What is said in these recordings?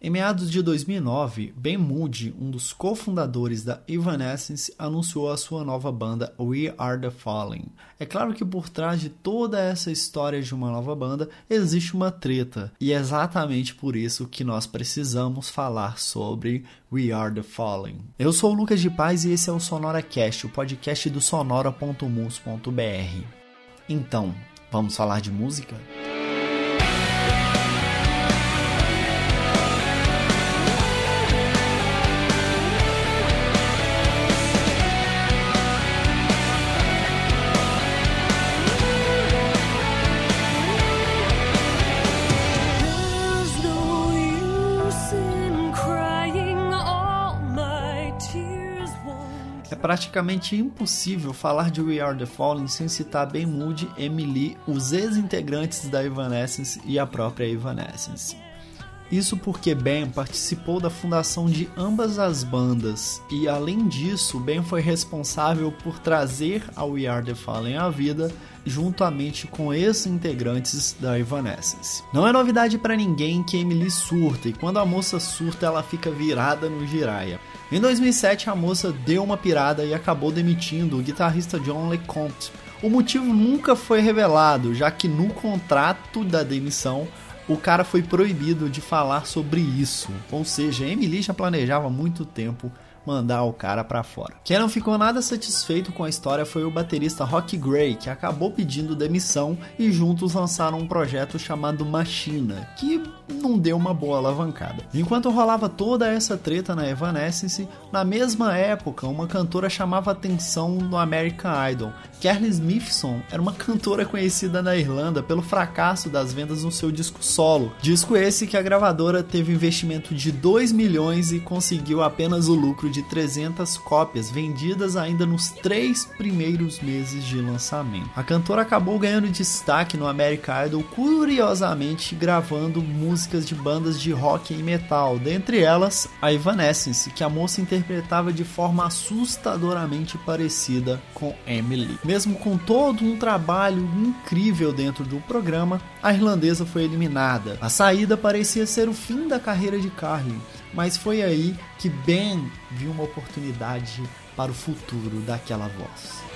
Em meados de 2009, Ben Moody, um dos cofundadores da Evanescence, anunciou a sua nova banda We Are The Fallen. É claro que por trás de toda essa história de uma nova banda existe uma treta, e é exatamente por isso que nós precisamos falar sobre We Are The Fallen. Eu sou o Lucas de Paz e esse é o SonoraCast, o podcast do sonora.mus.br. Então, vamos falar de música? Praticamente impossível falar de We Are The Fallen sem citar Ben Moody, Emily, os ex-integrantes da Evanescence e a própria Evanescence. Isso porque Ben participou da fundação de ambas as bandas e, além disso, Ben foi responsável por trazer a We Are The Fallen à vida juntamente com ex-integrantes da Evanescence. Não é novidade para ninguém que Emily surta e quando a moça surta ela fica virada no giraia. Em 2007 a moça deu uma pirada e acabou demitindo o guitarrista John LeCompte. O motivo nunca foi revelado, já que no contrato da demissão o cara foi proibido de falar sobre isso. Ou seja, Emily já planejava há muito tempo mandar o cara para fora. Quem não ficou nada satisfeito com a história foi o baterista Rock Gray, que acabou pedindo demissão e juntos lançaram um projeto chamado Machina, que não deu uma boa alavancada. Enquanto rolava toda essa treta na Evanescence, na mesma época, uma cantora chamava atenção no American Idol. Carly Smithson era uma cantora conhecida na Irlanda pelo fracasso das vendas no seu disco solo. Disco esse que a gravadora teve investimento de 2 milhões e conseguiu apenas o lucro de de 300 cópias vendidas ainda nos três primeiros meses de lançamento. A cantora acabou ganhando destaque no American Idol, curiosamente gravando músicas de bandas de rock e metal, dentre elas a Evanescence, que a moça interpretava de forma assustadoramente parecida com Emily. Mesmo com todo um trabalho incrível dentro do programa, a irlandesa foi eliminada. A saída parecia ser o fim da carreira de Carly, mas foi aí que Ben viu uma oportunidade para o futuro daquela voz.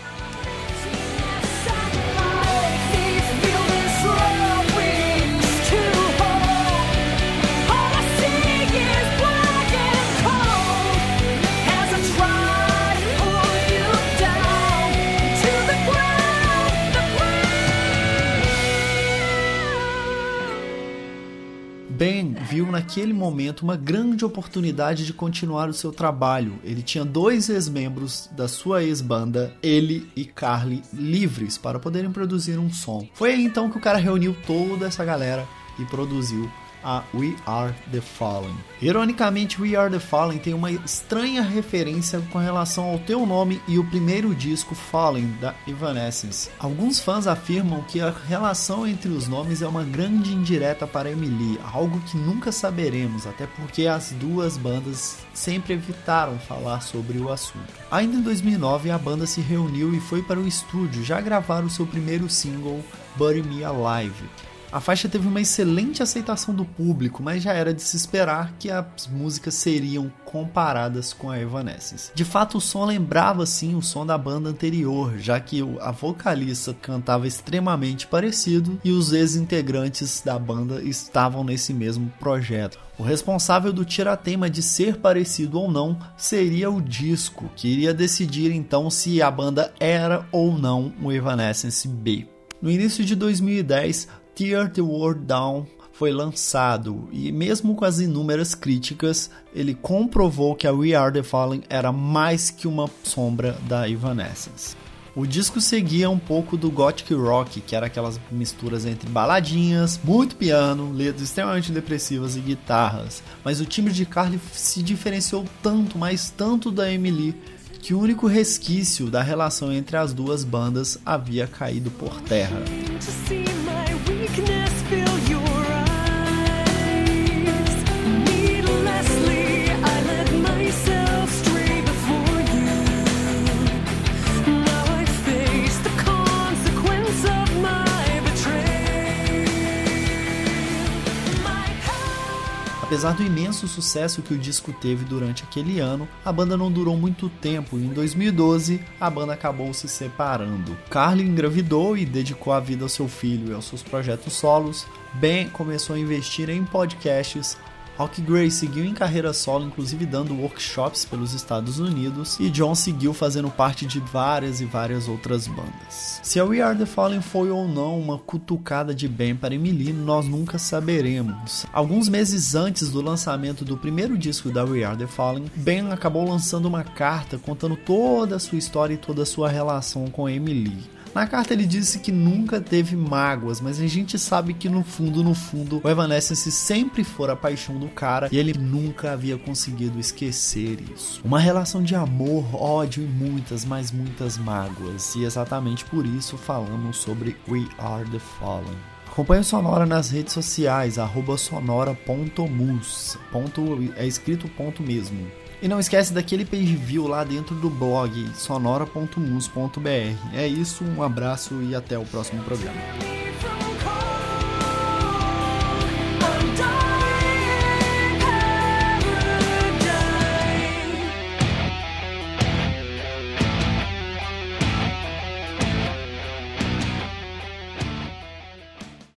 Viu naquele momento uma grande oportunidade de continuar o seu trabalho. Ele tinha dois ex-membros da sua ex-banda, ele e Carly, livres para poderem produzir um som. Foi aí então que o cara reuniu toda essa galera e produziu a We Are the Fallen. Ironicamente, We Are the Fallen tem uma estranha referência com relação ao teu nome e o primeiro disco Fallen da Evanescence. Alguns fãs afirmam que a relação entre os nomes é uma grande indireta para Emily, algo que nunca saberemos, até porque as duas bandas sempre evitaram falar sobre o assunto. Ainda em 2009, a banda se reuniu e foi para o estúdio já gravar o seu primeiro single, Bury Me Alive. A faixa teve uma excelente aceitação do público, mas já era de se esperar que as músicas seriam comparadas com a Evanescence. De fato, o som lembrava sim o som da banda anterior, já que a vocalista cantava extremamente parecido e os ex-integrantes da banda estavam nesse mesmo projeto. O responsável do tiratema de ser parecido ou não seria o disco, que iria decidir então se a banda era ou não o Evanescence B. No início de 2010, Tear the World Down foi lançado e mesmo com as inúmeras críticas, ele comprovou que a We Are The Fallen era mais que uma sombra da Evanescence. O disco seguia um pouco do gothic rock, que era aquelas misturas entre baladinhas, muito piano, letras extremamente depressivas e guitarras. Mas o timbre de Carly se diferenciou tanto, mas tanto da Emily, que o único resquício da relação entre as duas bandas havia caído por terra. darkness feels Apesar do imenso sucesso que o disco teve durante aquele ano, a banda não durou muito tempo e em 2012 a banda acabou se separando. Carly engravidou e dedicou a vida ao seu filho e aos seus projetos solos. Ben começou a investir em podcasts, Rock Gray seguiu em carreira solo, inclusive dando workshops pelos Estados Unidos, e John seguiu fazendo parte de várias e várias outras bandas. Se a We Are The Fallen foi ou não uma cutucada de Ben para Emily, nós nunca saberemos. Alguns meses antes do lançamento do primeiro disco da We Are The Fallen, Ben acabou lançando uma carta contando toda a sua história e toda a sua relação com Emily. Na carta ele disse que nunca teve mágoas, mas a gente sabe que no fundo, no fundo, o Evanescence sempre for a paixão do cara e ele nunca havia conseguido esquecer isso. Uma relação de amor, ódio e muitas, mas muitas mágoas. E exatamente por isso falamos sobre We Are the Fallen. Acompanhe o Sonora nas redes sociais, sonora.mus. Ponto, é escrito ponto mesmo. E não esquece daquele page view lá dentro do blog sonora.mus.br. É isso, um abraço e até o próximo programa.